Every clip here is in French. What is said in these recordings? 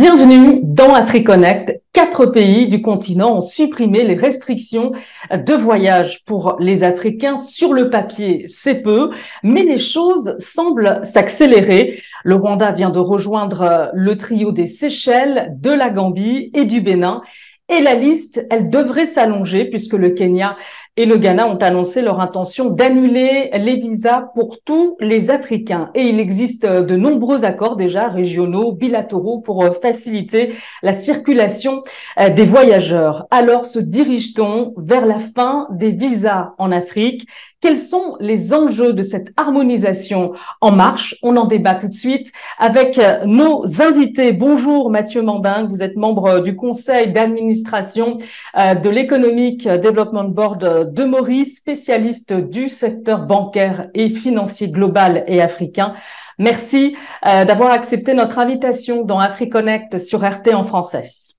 Bienvenue dans AfriConnect. Quatre pays du continent ont supprimé les restrictions de voyage pour les Africains. Sur le papier, c'est peu, mais les choses semblent s'accélérer. Le Rwanda vient de rejoindre le trio des Seychelles, de la Gambie et du Bénin. Et la liste, elle devrait s'allonger puisque le Kenya et le Ghana ont annoncé leur intention d'annuler les visas pour tous les Africains. Et il existe de nombreux accords déjà régionaux, bilatéraux pour faciliter la circulation euh, des voyageurs. Alors se dirige-t-on vers la fin des visas en Afrique? Quels sont les enjeux de cette harmonisation en marche? On en débat tout de suite avec euh, nos invités. Bonjour Mathieu Mandin, vous êtes membre du conseil d'administration euh, de l'Economic Development Board de Maurice, spécialiste du secteur bancaire et financier global et africain. Merci euh, d'avoir accepté notre invitation dans AfriConnect sur RT en français.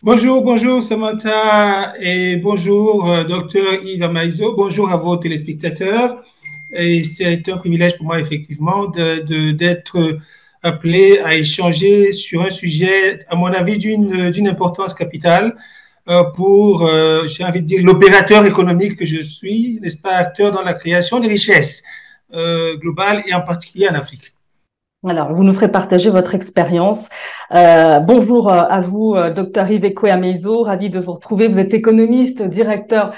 Bonjour, bonjour Samantha et bonjour euh, docteur Yves Amaïzo. Bonjour à vos téléspectateurs. Et c'est un privilège pour moi effectivement d'être de, appelé à échanger sur un sujet, à mon avis, d'une importance capitale euh, pour, euh, j'ai envie de dire, l'opérateur économique que je suis, n'est-ce pas, acteur dans la création des richesses globales et en particulier en Afrique. Alors, vous nous ferez partager votre expérience. Euh, bonjour euh, à vous, euh, docteur Yves Amezo, ravi de vous retrouver. Vous êtes économiste, directeur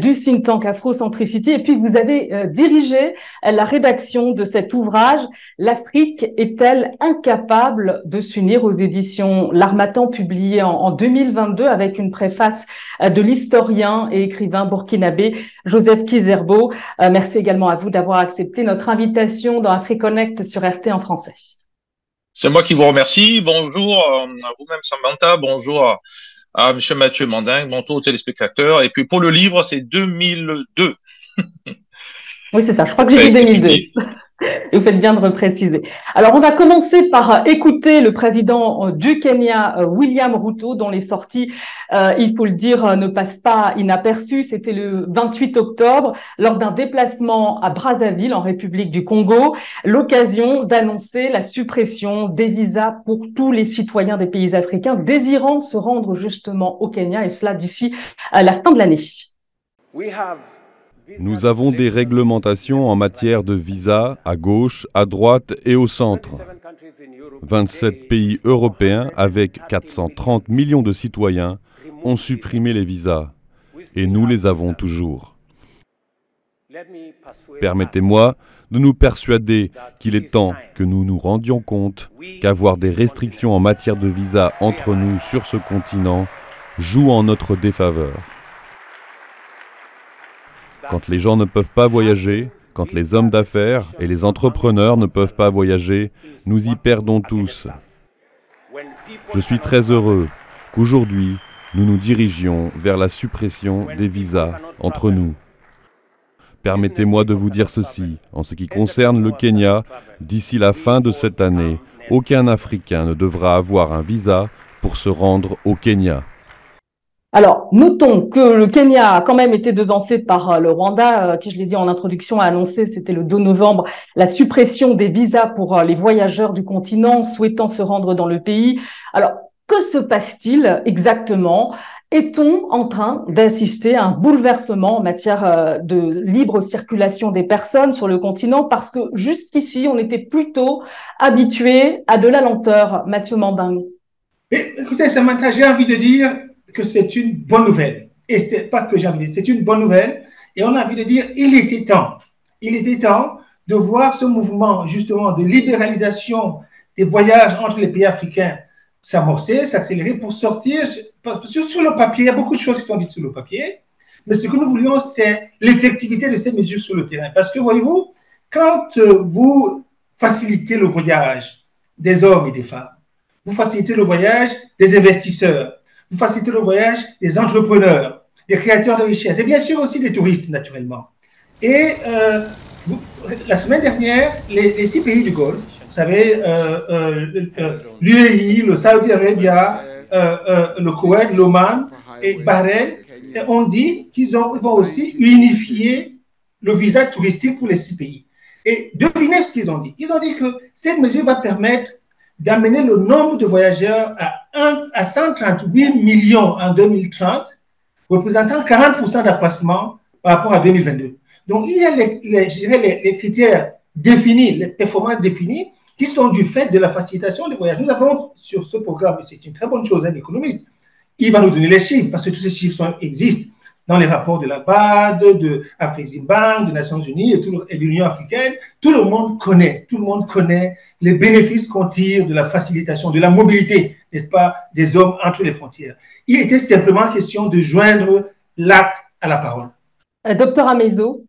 du think tank Afrocentricity, et puis vous avez dirigé la rédaction de cet ouvrage. L'Afrique est-elle incapable de s'unir aux éditions L'Armatan, publié en, en 2022 avec une préface de l'historien et écrivain burkinabé Joseph Kizerbo. merci également à vous d'avoir accepté notre invitation dans AfriConnect sur RT en France. C'est moi qui vous remercie. Bonjour euh, à vous-même, Samantha. Bonjour à, M. Mathieu Mandin. Bonjour aux téléspectateurs. Et puis pour le livre, c'est 2002. oui, c'est ça. Je crois que j'ai dit 2002. Vous faites bien de repréciser. Alors, on va commencer par euh, écouter le président euh, du Kenya, euh, William Ruto, dont les sorties, il faut le dire, ne passent pas inaperçues. C'était le 28 octobre, lors d'un déplacement à Brazzaville, en République du Congo, l'occasion d'annoncer la suppression des visas pour tous les citoyens des pays africains désirant se rendre justement au Kenya, et cela d'ici à la fin de l'année. Nous avons des réglementations en matière de visa à gauche, à droite et au centre. 27 pays européens avec 430 millions de citoyens ont supprimé les visas et nous les avons toujours. Permettez-moi de nous persuader qu'il est temps que nous nous rendions compte qu'avoir des restrictions en matière de visa entre nous sur ce continent joue en notre défaveur. Quand les gens ne peuvent pas voyager, quand les hommes d'affaires et les entrepreneurs ne peuvent pas voyager, nous y perdons tous. Je suis très heureux qu'aujourd'hui, nous nous dirigions vers la suppression des visas entre nous. Permettez-moi de vous dire ceci, en ce qui concerne le Kenya, d'ici la fin de cette année, aucun Africain ne devra avoir un visa pour se rendre au Kenya. Alors, notons que le Kenya a quand même été devancé par euh, le Rwanda, euh, qui, je l'ai dit en introduction, a annoncé, c'était le 2 novembre, la suppression des visas pour euh, les voyageurs du continent souhaitant se rendre dans le pays. Alors, que se passe-t-il exactement? Est-on en train d'assister à un bouleversement en matière de libre circulation des personnes sur le continent? Parce que jusqu'ici, on était plutôt habitué à de la lenteur, Mathieu Manding. Écoutez, Samantha, j'ai envie de dire, que c'est une bonne nouvelle. Et c'est pas que j'ai envie de dire, c'est une bonne nouvelle. Et on a envie de dire, il était temps. Il était temps de voir ce mouvement, justement, de libéralisation des voyages entre les pays africains s'amorcer, s'accélérer pour sortir. Sur, sur le papier, il y a beaucoup de choses qui sont dites sur le papier. Mais ce que nous voulions, c'est l'effectivité de ces mesures sur le terrain. Parce que, voyez-vous, quand euh, vous facilitez le voyage des hommes et des femmes, vous facilitez le voyage des investisseurs, vous facilitez le voyage des entrepreneurs, des créateurs de richesses et bien sûr aussi des touristes, naturellement. Et euh, la semaine dernière, les, six pays du Golfe, vous savez, euh, euh, l'UAE, le Saudi Arabia, le Koweït, l'Oman et Bahreïn, ont dit qu'ils vont aussi unifier le visa touristique pour les six pays. Et devinez ce qu'ils ont dit. Ils ont dit que cette mesure va permettre d'amener le nombre de voyageurs à, 1, à 138 millions en 2030, représentant 40% d'accroissement par rapport à 2022. Donc, il y a les, les, critères définis, les performances définies, qui sont du fait de la facilitation des voyages. Nous avons sur ce programme, et c'est une très bonne chose, un économiste, il va nous donner les chiffres, parce que tous ces chiffres existent dans les rapports de la BAD, de Afreximbank, des Nations Unies et, et de l'Union africaine. Tout le monde connaît, tout le monde connaît les bénéfices qu'on tire de la facilitation, de la mobilité, n'est-ce pas, des hommes entre les frontières. Il était simplement question de joindre l'acte à la parole. Euh, docteur Amezo.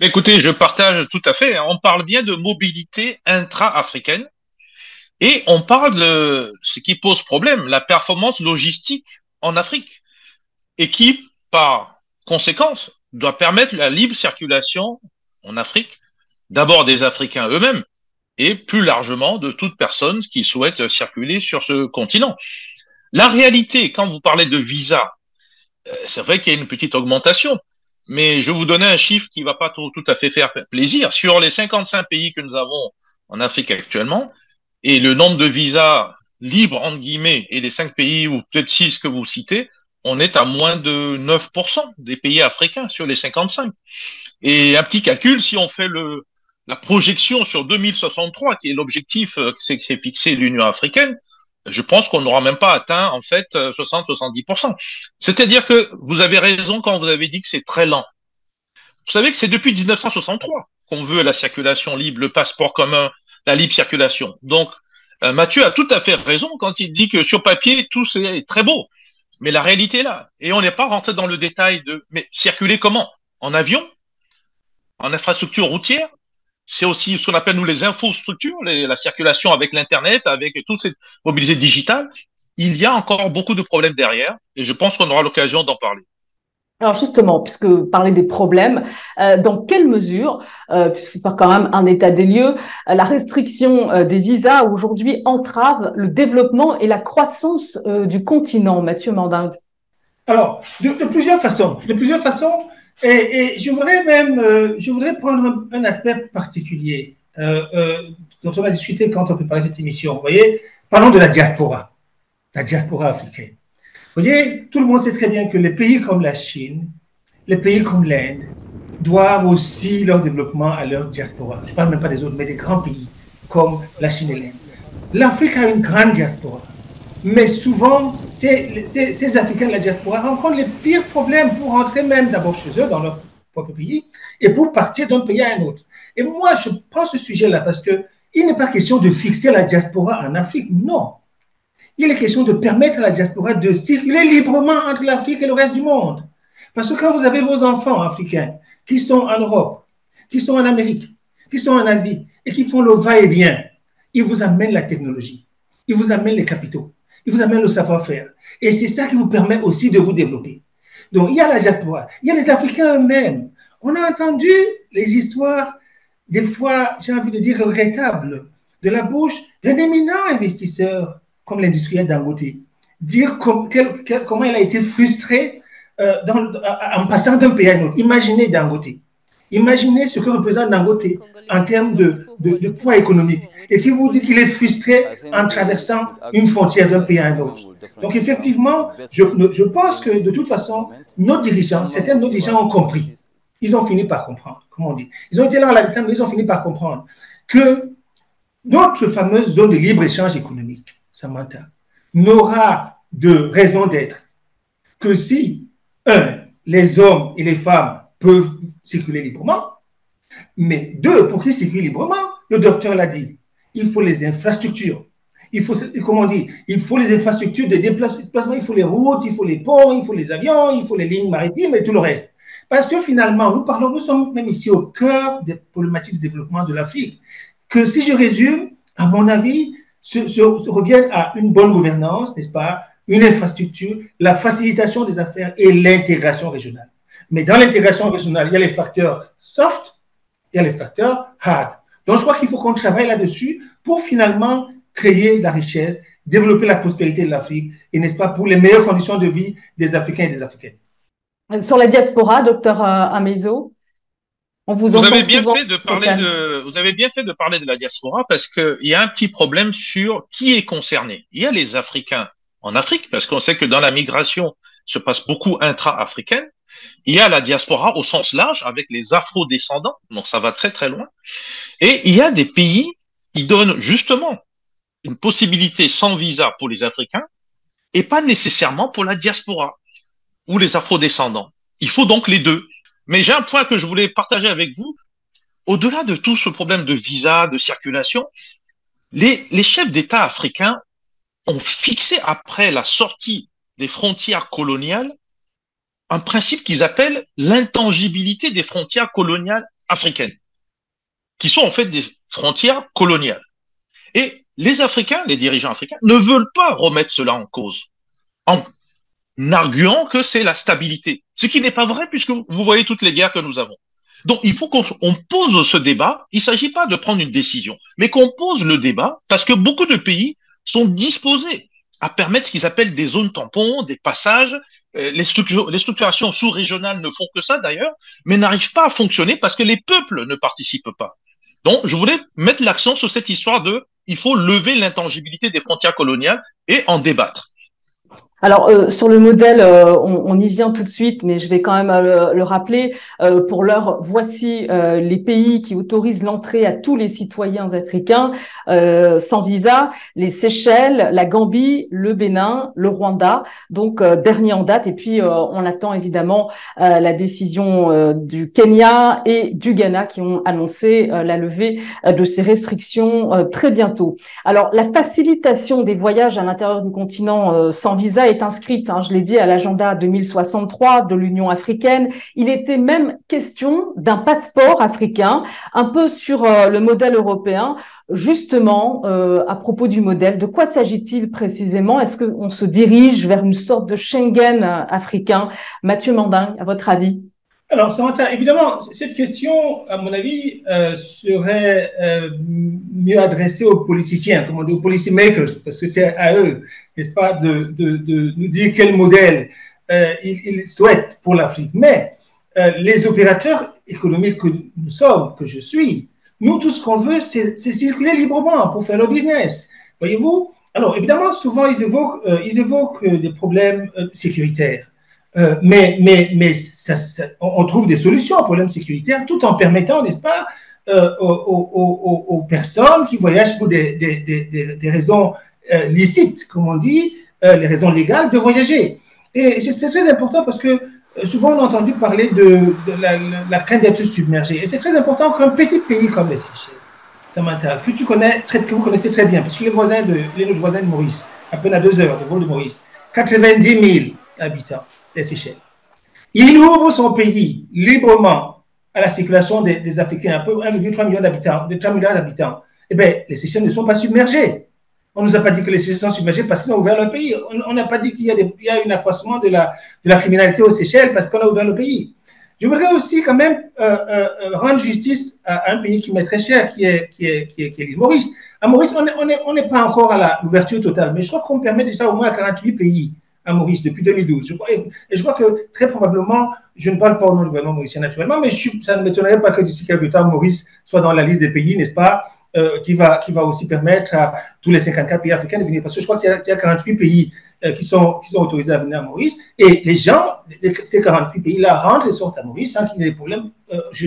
Écoutez, je partage tout à fait. Hein. On parle bien de mobilité intra-africaine et on parle de ce qui pose problème, la performance logistique en Afrique et qui, par conséquence, doit permettre la libre circulation en Afrique, d'abord des Africains eux-mêmes et plus largement de toute personne qui souhaite circuler sur ce continent. La réalité, quand vous parlez de visa, euh, c'est vrai qu'il y a une petite augmentation, mais je vais vous donner un chiffre qui va pas tout, à fait faire plaisir. Sur les 55 pays que nous avons en Afrique actuellement, et le nombre de visas libres, entre guillemets, et les cinq pays, ou peut-être six que vous citez, on est à moins de 9% des pays africains sur les 55. Et un petit calcul, si on fait le, la projection sur 2063, qui est l'objectif euh, que s'est fixé l'Union africaine, je pense qu'on n'aura même pas atteint en fait 60-70%. C'est-à-dire que vous avez raison quand vous avez dit que c'est très lent. Vous savez que c'est depuis 1963 qu'on veut la circulation libre, le passeport commun, la libre circulation. Donc, euh, Mathieu a tout à fait raison quand il dit que sur papier, tout c'est très beau. Mais la réalité est là. Et on n'est pas rentré dans le détail de, mais circuler comment? En avion? En infrastructure routière? c'est aussi ce qu'on appelle nous les infrastructures, la circulation avec l'Internet, avec toute cette mobilité digitale. Il y a encore beaucoup de problèmes derrière et je pense qu'on aura l'occasion d'en parler. Alors justement, puisque vous parlez des problèmes, euh, dans quelle mesure, euh, puisque faire quand même un état des lieux, euh, la restriction euh, des visas aujourd'hui entrave le développement et la croissance du continent, Mathieu Mandin Alors, de, plusieurs façons. De plusieurs façons, et, je voudrais même, je voudrais prendre un, aspect particulier dont on a discuté quand on préparait cette émission. Vous voyez, parlons de la diaspora, la diaspora africaine. Vous voyez, tout le monde sait très bien que les pays comme la Chine, les pays comme l'Inde, doivent aussi leur développement à leur diaspora. Je ne parle même pas des autres, mais des grands pays comme la Chine et l'Inde. L'Afrique a une grande diaspora. Mais souvent, ces, Africains de la diaspora rencontrent les pires problèmes pour rentrer même d'abord chez eux, dans leur propre pays, et pour partir d'un pays à un autre. Et moi, je prends ce sujet-là parce que il n'est pas question de fixer la diaspora en Afrique, non. Il est question de permettre à la diaspora de circuler librement entre l'Afrique et le reste du monde. Parce que quand vous avez vos enfants africains qui sont en Europe, qui sont en Amérique, qui sont en Asie et qui font le va-et-vient, ils vous amènent la technologie, ils vous amènent les capitaux, il vous amène le savoir-faire. Et c'est ça qui vous permet aussi de vous développer. Donc, il y a la diaspora, il y a les Africains eux-mêmes. On a entendu les histoires, des fois, j'ai envie de dire regrettables, de la bouche d'un éminent investisseur comme l'industriel Dangote, dire comment il a été frustré euh, en passant d'un pays à un autre. Imaginez Dangote. Imaginez ce que représente Dangote en termes de, poids économique et qui vous dit qu'il est frustré en traversant une frontière d'un pays à un autre. Donc effectivement, je, je pense que de toute façon, nos dirigeants, certains de nos dirigeants ont compris. Ils ont fini par comprendre, comment on dit. Ils ont été là à la mais ils ont fini par comprendre que notre fameuse zone de libre-échange économique, Samantha, n'aura de raison d'être que si, un, les hommes et les femmes peuvent circuler librement. Mais deux, pour qu'ils circulent librement, le docteur l'a dit, il faut les infrastructures. Il faut, comment dire, il faut les infrastructures de déplacement, il faut les routes, il faut les ponts, il faut les avions, il faut les lignes maritimes et tout le reste. Parce que finalement, nous parlons, nous sommes même ici au cœur des problématiques de développement de l'Afrique. Que si je résume, à mon avis, se, se, reviennent à une bonne gouvernance, n'est-ce pas, une infrastructure, la facilitation des affaires et l'intégration régionale. Mais dans l'intégration régionale, il y a les facteurs soft, il y a les facteurs hard. Donc, je crois qu'il faut qu'on travaille là-dessus pour finalement créer la richesse, développer la prospérité de l'Afrique et, n'est-ce pas, pour les meilleures conditions de vie des Africains et des Africaines. Sur la diaspora, docteur euh, Amezo On vous, vous avez bien fait de parler de, vous avez bien fait de parler de la diaspora parce qu'il y a un petit problème sur qui est concerné. Il y a les Africains en Afrique parce qu'on sait que dans la migration se passe beaucoup intra-africaine. Il y a la diaspora au sens large avec les afro-descendants, donc ça va très très loin. Et il y a des pays qui donnent justement une possibilité sans visa pour les Africains et pas nécessairement pour la diaspora ou les afro-descendants. Il faut donc les deux. Mais j'ai un point que je voulais partager avec vous. Au-delà de tout ce problème de visa, de circulation, les, les chefs d'État africains ont fixé après la sortie des frontières coloniales un principe qu'ils appellent l'intangibilité des frontières coloniales africaines, qui sont en fait des frontières coloniales. Et les Africains, les dirigeants africains, ne veulent pas remettre cela en cause, en arguant que c'est la stabilité, ce qui n'est pas vrai puisque vous voyez toutes les guerres que nous avons. Donc il faut qu'on pose ce débat, il ne s'agit pas de prendre une décision, mais qu'on pose le débat parce que beaucoup de pays sont disposés à permettre ce qu'ils appellent des zones tampons, des passages. Euh, les, les structurations sous-régionales ne font que ça d'ailleurs, mais n'arrivent pas à fonctionner parce que les peuples ne participent pas. Donc, je voulais mettre l'accent sur cette histoire de il faut lever l'intangibilité des frontières coloniales et en débattre. Alors euh, sur le modèle, euh, on, y vient tout de suite, mais je vais quand même euh, le, rappeler. pour l'heure, voici les pays qui autorisent l'entrée à tous les citoyens africains sans visa les Seychelles, la Gambie, le Bénin, le Rwanda. Donc dernier en date. Et puis on attend évidemment la décision du Kenya et du Ghana qui ont annoncé la levée de ces restrictions très bientôt. Alors la facilitation des voyages à l'intérieur du continent sans visa est inscrite, hein, je l'ai dit, à l'agenda 2063 de l'Union africaine. Il était même question d'un passeport africain, un peu sur euh, le modèle européen. Justement, euh, à propos du modèle, de quoi s'agit-il précisément? Est-ce qu'on se dirige vers une sorte de Schengen euh, africain? Mathieu Mandin, à votre avis? Alors, Samantha, évidemment, cette question, à mon avis, euh, serait euh, mieux adressée aux politiciens, comme on dit, aux policy makers, parce que c'est à eux, n'est-ce pas, de, de, de, nous dire quel modèle euh, ils, ils, souhaitent pour l'Afrique. Mais euh, les opérateurs économiques que nous sommes, que je suis, nous, tout ce qu'on veut, c'est circuler librement pour faire le business. Voyez-vous? Alors, évidemment, souvent, ils évoquent, euh, ils évoquent des problèmes sécuritaires. Euh, mais mais, mais ça, ça, on trouve des solutions aux problèmes sécuritaires tout en permettant, n'est-ce pas, euh, aux, aux, aux, personnes qui voyagent pour des, des, des, des raisons euh, licites, comme on dit, euh, les raisons légales de voyager. Et c'est très important parce que euh, souvent on a entendu parler de, de la, la, crainte d'être submergé. Et c'est très important qu'un petit pays comme les Seychelles, Samantha, que tu connais, que vous connaissez très bien, parce que les voisins de, les voisins de Maurice, à peine à deux heures de vol de Maurice, 90 000 habitants les Seychelles. Il ouvre son pays librement à la circulation des, des Africains, un peu 1,3 million d'habitants, de 3 milliards d'habitants. Eh bien, les Seychelles ne sont pas submergés. On ne nous a pas dit que les Seychelles sont submergés parce qu'ils ont ouvert le pays. On n'a pas dit qu'il y, a un accroissement de la, criminalité aux Seychelles parce qu'on a ouvert le pays. Je voudrais aussi quand même euh, euh, rendre justice à un pays qui m'est très cher, qui est, l'île Maurice. À Maurice, on n'est pas encore à l'ouverture totale, mais je crois qu'on permet déjà au moins à 48 pays à Maurice depuis 2012. Je crois, et je crois que très probablement, je ne parle pas au nom du gouvernement mauricien naturellement, mais ça ne m'étonnerait pas que d'ici quelques temps, Maurice soit dans la liste des pays, n'est-ce pas, euh, qui, va, qui va aussi permettre à tous les 54 pays africains de venir. Parce que je crois qu'il y, a 48 pays euh, qui, sont, qui sont autorisés à venir à Maurice. Et les gens, ces 48 pays-là rentrent et sortent à Maurice sans qu'il y ait des problèmes, euh, je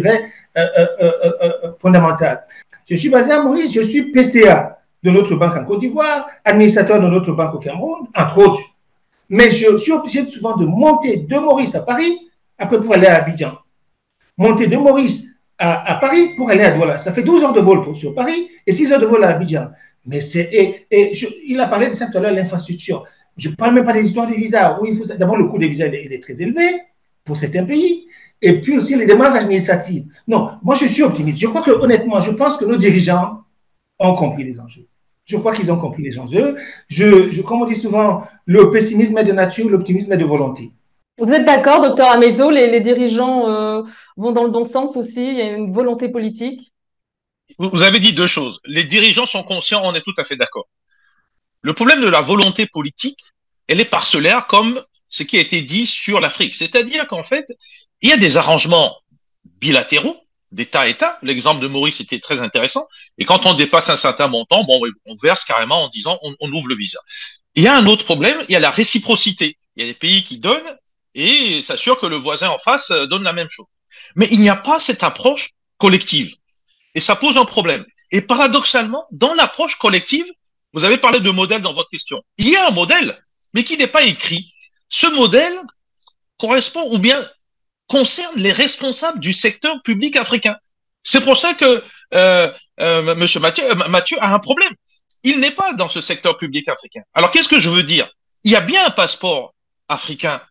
euh, fondamentaux. Je suis basé à Maurice, je suis PCA de notre banque en Côte d'Ivoire, administrateur de notre banque au Cameroun, entre autres. Mais je suis obligé souvent de monter de Maurice à Paris, après pour aller à Abidjan. Monter de Maurice à, Paris pour aller à Douala. Ça fait 12 heures de vol pour, sur Paris et 6 heures de vol à Abidjan. Mais c'est, et, et je, il a parlé de ça tout à l'heure, l'infrastructure. Je ne parle même pas des histoires des visas. Oui, il faut, d'abord, le coût des visas il est très élevé pour certains pays. Et puis aussi les démarches administratives. Non, moi je suis optimiste. Je crois que honnêtement, je pense que nos dirigeants ont compris les enjeux. Je crois qu'ils ont compris les enjeux. Je, je, comme on dit souvent, le pessimisme est de nature, l'optimisme est de volonté. Vous êtes d'accord, docteur Amezo, les, les dirigeants euh, vont dans le bon sens aussi, il y a une volonté politique? Vous avez dit deux choses. Les dirigeants sont conscients, on est tout à fait d'accord. Le problème de la volonté politique, elle est parcellaire comme ce qui a été dit sur l'Afrique. C'est-à-dire qu'en fait, il y a des arrangements bilatéraux d'État à État. L'exemple de Maurice était très intéressant. Et quand on dépasse un certain montant, on verse carrément en disant on, on ouvre le visa. Il y a un autre problème, il y a la réciprocité. Il y a des pays qui donnent et s'assurent que le voisin en face euh, donne la même chose. Mais il n'y a pas cette approche collective. Et ça pose un problème. Et paradoxalement, dans l'approche collective, vous avez parlé de modèle dans votre question. Il y a un modèle, mais qui n'est pas écrit. Ce modèle correspond ou bien concerne les responsables du secteur public africain. C'est pour ça que euh, euh, Monsieur Mathieu, euh, Mathieu a un problème. Il n'est pas dans ce secteur public africain. Alors qu'est-ce que je veux dire? Il y a bien un passeport africain,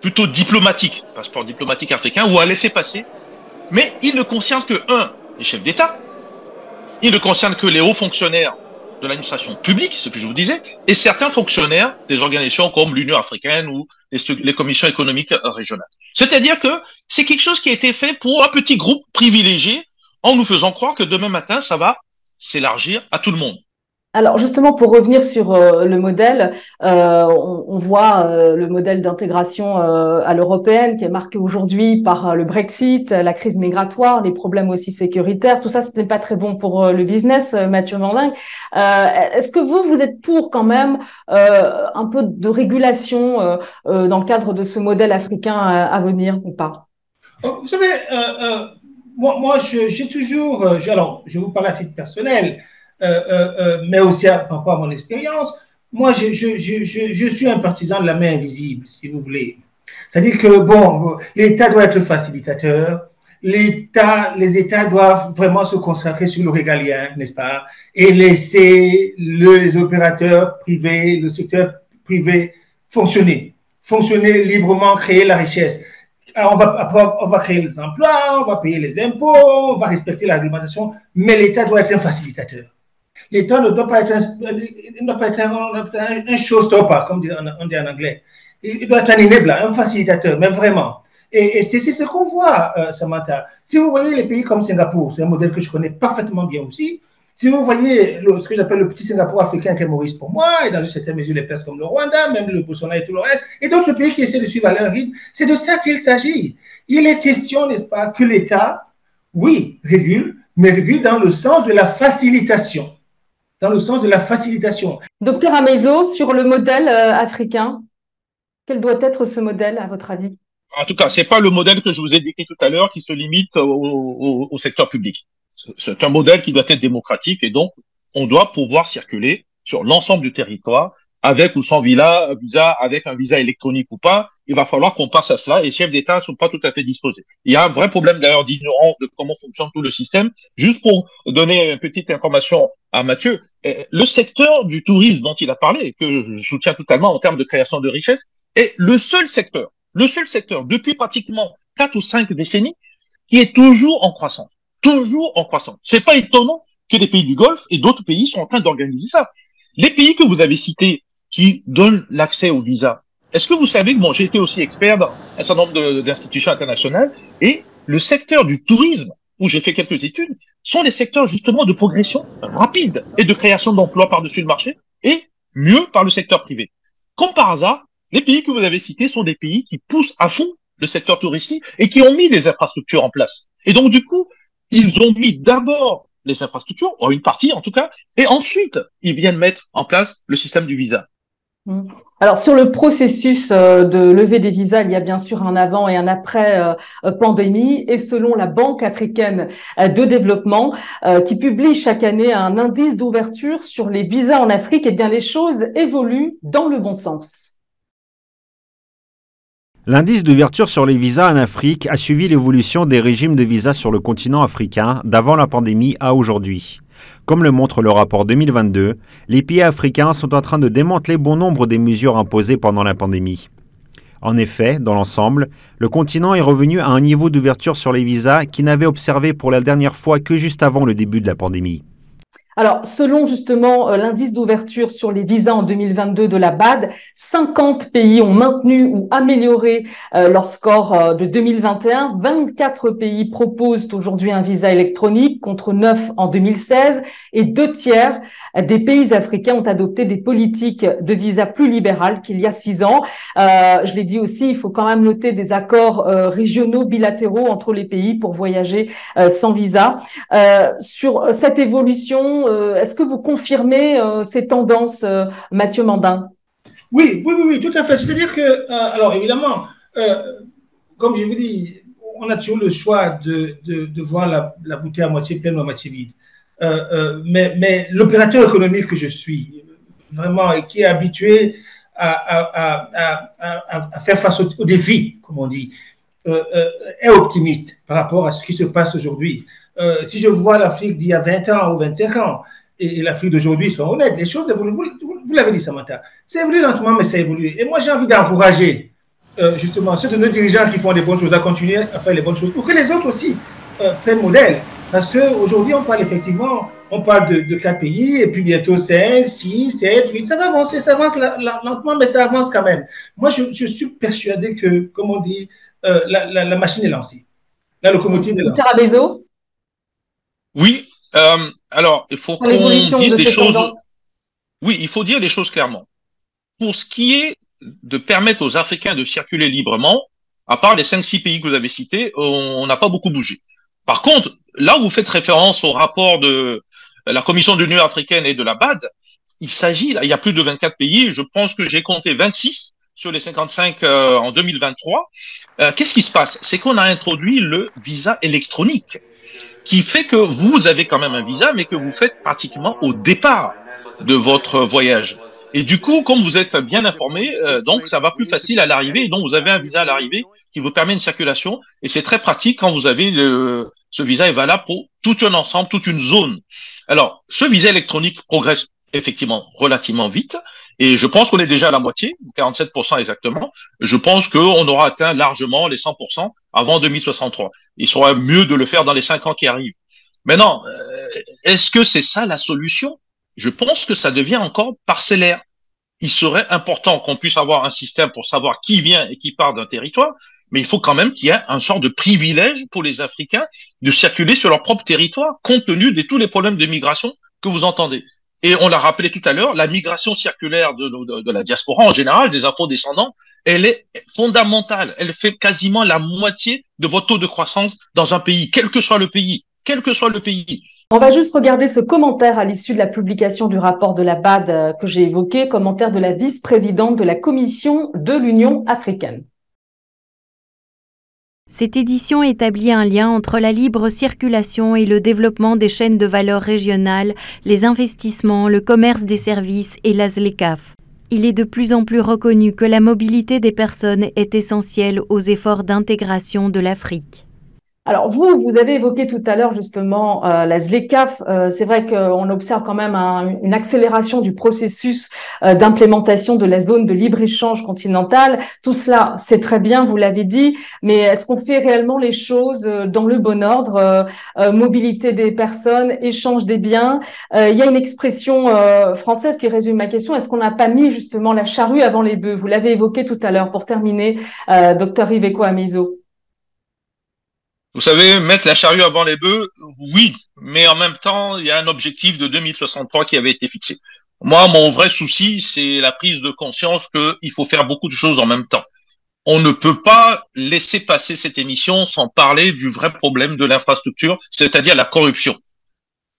plutôt diplomatique, passeport diplomatique africain, ou à laisser passer, mais il ne concerne que un, les chefs d'État. Il ne concerne que les hauts fonctionnaires de l'administration publique, ce que je vous disais, et certains fonctionnaires des organisations comme l'Union africaine ou les, commissions économiques régionales. C'est-à-dire que c'est quelque chose qui a été fait pour un petit groupe privilégié en nous faisant croire que demain matin, ça va s'élargir à tout le monde. Alors justement, pour revenir sur euh, le modèle, euh, on, voit euh, le modèle d'intégration à l'européenne qui est marqué aujourd'hui par le Brexit, la crise migratoire, les problèmes aussi sécuritaires. Tout ça, ce n'est pas très bon pour le business, Mathieu Manding. Est-ce que vous, vous êtes pour quand même un peu de régulation dans le cadre de ce modèle africain à, venir ou pas? Vous savez, moi, moi j'ai toujours, alors je vous parle à titre personnel, mais aussi par rapport à mon expérience, moi, je, je, je, je, suis un partisan de la main invisible, si vous voulez. C'est-à-dire que, bon, l'État doit être facilitateur, l'État, les États doivent vraiment se consacrer sur le régalien, n'est-ce pas, et laisser les opérateurs privés, le secteur privé fonctionner, fonctionner librement, créer la richesse. on va, on va créer les emplois, on va payer les impôts, on va respecter la réglementation, mais l'État doit être un facilitateur. L'État ne doit pas être un, ne doit pas comme on dit en anglais. Il doit être un enabler, un facilitateur, mais vraiment. Et, c'est ce qu'on voit, euh, Samantha. Si vous voyez les pays comme Singapour, c'est un modèle que je connais parfaitement bien aussi. Si vous voyez ce que j'appelle le petit Singapour africain qui est Maurice pour moi, et dans une certaine mesure les places comme le Rwanda, même le Botswana et tout le reste, et d'autres pays qui essaient de suivre à leur rythme, c'est de ça qu'il s'agit. Il est question, n'est-ce pas, que l'État, oui, régule, mais régule dans le sens de la facilitation dans le sens de la facilitation. Docteur Amezo, sur le modèle euh, africain, quel doit être ce modèle à votre avis? En tout cas, c'est pas le modèle que je vous ai décrit tout à l'heure qui se limite au, au secteur public. C'est un modèle qui doit être démocratique et donc on doit pouvoir circuler sur l'ensemble du territoire avec ou sans visa, visa, avec un visa électronique ou pas, il va falloir qu'on passe à cela et les chefs d'État ne sont pas tout à fait disposés. Il y a un vrai problème d'ailleurs d'ignorance de comment fonctionne tout le système. Juste pour donner une petite information à Mathieu, eh, le secteur du tourisme dont il a parlé, que je soutiens totalement en termes de création de richesse, est le seul secteur, le seul secteur depuis pratiquement quatre ou cinq décennies qui est toujours en croissance, toujours en croissance. C'est pas étonnant que les pays du Golfe et d'autres pays sont en train d'organiser ça. Les pays que vous avez cités, qui donne l'accès au visa. Est-ce que vous savez que bon, j'ai été aussi expert dans un certain nombre d'institutions internationales et le secteur du tourisme, où j'ai fait quelques études, sont les secteurs justement de progression rapide et de création d'emplois par-dessus le marché et mieux par le secteur privé. Comme par hasard, les pays que vous avez cités sont des pays qui poussent à fond le secteur touristique et qui ont mis des infrastructures en place. Et donc, du coup, ils ont mis d'abord les infrastructures, ou une partie en tout cas, et ensuite, ils viennent mettre en place le système du visa. Mm. Alors sur le processus euh, de levée des visas, il y a bien sûr un avant et un après euh, euh, pandémie. Et selon la Banque africaine de développement, qui publie chaque année un indice d'ouverture sur les visas en Afrique, eh bien les choses évoluent dans le bon sens. L'indice d'ouverture sur les visas en Afrique a suivi l'évolution des régimes de visas sur le continent africain d'avant la pandémie à aujourd'hui. Comme le montre le rapport 2022, les pays africains sont en train de démanteler bon nombre des mesures imposées pendant la pandémie. En effet, dans l'ensemble, le continent est revenu à un niveau d'ouverture sur les visas qu'il n'avait observé pour la dernière fois que juste avant le début de la pandémie. Alors, selon justement euh, l'indice d'ouverture sur les visas en 2022 de la BAD, 50 pays ont maintenu ou amélioré euh, leur score euh, de 2021. 24 pays proposent aujourd'hui un visa électronique contre 9 en 2016 et deux tiers des pays africains ont adopté des politiques de visa plus libérales qu'il y a six ans. je l'ai dit aussi, il faut quand même noter des accords régionaux bilatéraux entre les pays pour voyager sans visa. sur cette évolution, euh, est-ce que vous confirmez euh, ces tendances, euh, Mathieu Mandin? Oui, oui, oui, tout à fait. C'est-à-dire que, alors évidemment, comme je vous dis, on a toujours le choix de, de, voir la, bouteille à moitié pleine ou à moitié vide. mais, mais l'opérateur économique que je suis, vraiment, et qui est habitué à, à, à, faire face aux, défis, comme on dit, est optimiste par rapport à ce qui se passe aujourd'hui. Euh, si je vois l'Afrique d'il y a 20 ans ou 25 ans et, l'Afrique d'aujourd'hui, soyons honnêtes, les choses évoluent. Vous, l'avez dit, Samantha. Ça évolue lentement, mais ça évolue. Et moi, j'ai envie d'encourager euh, justement ceux de nos dirigeants qui font des bonnes choses à continuer à faire les bonnes choses pour que les autres aussi euh, prennent modèle. Parce qu'aujourd'hui, on parle effectivement, on parle de, de 4 pays et puis bientôt 5, 6, 7, 8. Ça va avancer, ça avance lentement, mais ça avance quand même. Moi, je, suis persuadé que, comme on dit, la, machine est lancée. La locomotive est lancée. Oui, euh, alors il faut qu'on dise des choses. Oui, il faut dire les choses clairement. Pour ce qui est de permettre aux Africains de circuler librement, à part les 5-6 pays que vous avez cités, on n'a pas beaucoup bougé. Par contre, là où vous faites référence au rapport de la Commission de l'Union africaine et de la BAD, il s'agit, il y a plus de 24 pays, je pense que j'ai compté 26 sur les 55 euh, en 2023. Euh, Qu'est-ce qui se passe? C'est qu'on a introduit le visa électronique qui fait que vous avez quand même un visa, mais que vous faites pratiquement au départ de votre voyage. Et du coup, comme vous êtes bien informé, euh, donc ça va plus facile à l'arrivée. Donc vous avez un visa à l'arrivée qui vous permet une circulation, et c'est très pratique quand vous avez le, ce visa est valable pour tout un ensemble, toute une zone. Alors, ce visa électronique progresse effectivement relativement vite. Et je pense qu'on est déjà à la moitié, 47% exactement. Je pense qu'on aura atteint largement les 100% avant 2063. Il sera mieux de le faire dans les cinq ans qui arrivent. Maintenant, euh, est-ce que c'est ça la solution? Je pense que ça devient encore parcellaire. Il serait important qu'on puisse avoir un système pour savoir qui vient et qui part d'un territoire, mais il faut quand même qu'il y ait un sort de privilège pour les Africains de circuler sur leur propre territoire, compte tenu de tous les problèmes de migration que vous entendez. Et on l'a rappelé tout à l'heure, la migration circulaire de, la diaspora en général, des afro-descendants, elle est fondamentale. Elle fait quasiment la moitié de votre taux de croissance dans un pays, quel que soit le pays, quel que soit le pays. On va juste regarder ce commentaire à l'issue de la publication du rapport de la BAD euh, que j'ai évoqué, commentaire de la vice-présidente de la Commission de l'Union africaine. Cette édition établit un lien entre la libre circulation et le développement des chaînes de valeur régionales, les investissements, le commerce des services et la ZLECAF. Il est de plus en plus reconnu que la mobilité des personnes est essentielle aux efforts d'intégration de l'Afrique. Alors vous, vous avez évoqué tout à l'heure justement euh, la ZLECAF. Euh, c'est vrai qu'on observe quand même une accélération du processus euh, d'implémentation de la zone de libre-échange continentale. Tout cela, c'est très bien, vous l'avez dit, mais est-ce qu'on fait réellement les choses dans le bon ordre Mobilité des personnes, échange des biens? il y a une expression française qui résume ma question. Est-ce qu'on n'a pas mis justement la charrue avant les bœufs? Vous l'avez évoqué tout à l'heure. Pour terminer, docteur Iveco Amizo. Vous savez, mettre la charrue avant les bœufs, oui, mais en même temps, il y a un objectif de 2063 qui avait été fixé. Moi, mon vrai souci, c'est la prise de conscience qu'il faut faire beaucoup de choses en même temps. On ne peut pas laisser passer cette émission sans parler du vrai problème de l'infrastructure, c'est-à-dire la corruption.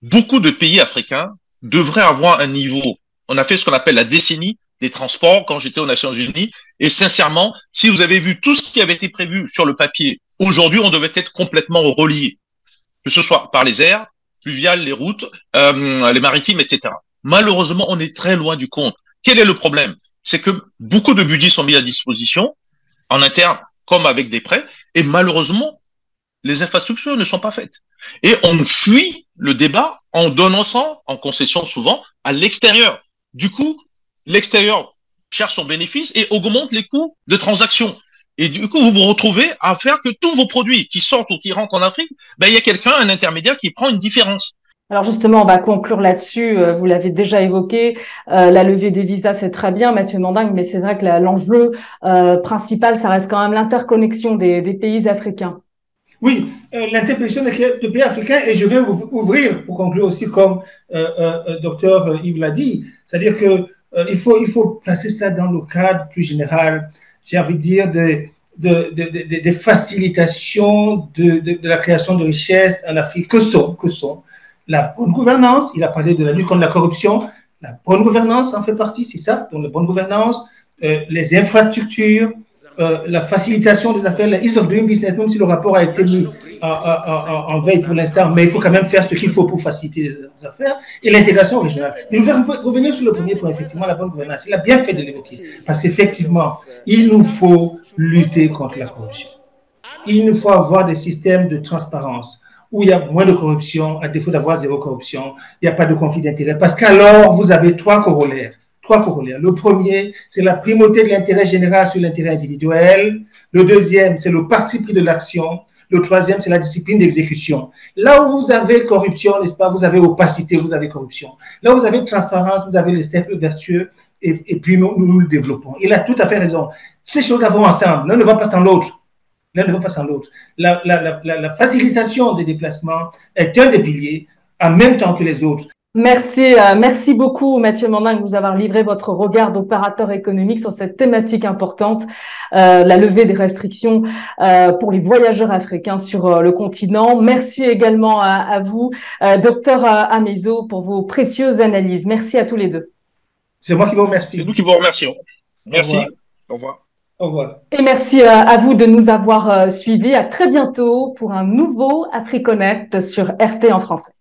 Beaucoup de pays africains devraient avoir un niveau. On a fait ce qu'on appelle la décennie des transports quand j'étais aux Nations Unies. Et sincèrement, si vous avez vu tout ce qui avait été prévu sur le papier Aujourd'hui, on devait être complètement relié, que ce soit par les airs, fluviales, les routes, euh, les maritimes, etc. Malheureusement, on est très loin du compte. Quel est le problème? C'est que beaucoup de budgets sont mis à disposition, en interne comme avec des prêts, et malheureusement, les infrastructures ne sont pas faites. Et on fuit le débat en donnant ça, en concession souvent, à l'extérieur. Du coup, l'extérieur cherche son bénéfice et augmente les coûts de transaction. Et du coup, vous vous retrouvez à faire que tous vos produits qui sortent ou qui rentrent en Afrique, ben, il y a quelqu'un, un intermédiaire qui prend une différence. Alors justement, on va conclure là-dessus. Euh, vous l'avez déjà évoqué, euh, la levée des visas, c'est très bien, Mathieu Mandingue, mais c'est vrai que l'enjeu euh, principal, ça reste quand même l'interconnexion des, pays africains. Oui, l'interconnexion des pays africains, et je vais ouvrir pour conclure aussi comme le docteur Yves l'a dit, c'est-à-dire que il, faut, il faut placer ça dans le cadre plus général, j'ai envie de dire, des de, facilitations de, la création de richesses en Afrique. Que sont, que sont la bonne gouvernance, il a parlé de la lutte contre la corruption, la bonne gouvernance en fait partie, c'est ça, donc la bonne gouvernance, euh, les infrastructures, euh, la facilitation des affaires, la ease of doing business, même si le rapport a été mis en, veille pour l'instant, mais il faut quand même faire ce qu'il faut pour faciliter les affaires, et l'intégration régionale. Mais nous allons revenir sur le premier point, effectivement, la bonne gouvernance. Il a bien fait de l'évoquer, parce qu'effectivement, il nous faut lutter contre la corruption. Il nous faut avoir des systèmes de transparence où il y a moins de corruption, à défaut d'avoir zéro corruption, il n'y a pas de conflit d'intérêt. Parce qu'alors, vous avez trois corollaires. Trois corollaires. Le premier, c'est la primauté de l'intérêt général sur l'intérêt individuel. Le deuxième, c'est le parti pris de l'action. Le troisième, c'est la discipline d'exécution. Là où vous avez corruption, n'est-ce pas, vous avez opacité, vous avez corruption. Là où vous avez transparence, vous avez les cercles vertueux, et, puis nous, nous, le développons. Il a tout à fait raison. Ces choses vont ensemble, l'un ne va pas sans l'autre. L'un ne va pas sans l'autre. La, la, la, la, facilitation des déplacements est un des piliers en même temps que les autres. Merci, euh, merci beaucoup Mathieu Mandin de nous avoir livré votre regard d'opérateur économique sur cette thématique importante, euh, la levée des restrictions euh, pour les voyageurs africains sur euh, le continent. Merci également à, à vous, euh, docteur Amezo, pour vos précieuses analyses. Merci à tous les deux. C'est moi qui vous remercie. C'est nous qui vous remercions. Merci. Au revoir. Au revoir. Et merci euh, à vous de nous avoir euh, suivis. À très bientôt pour un nouveau AfriConnect sur RT en français.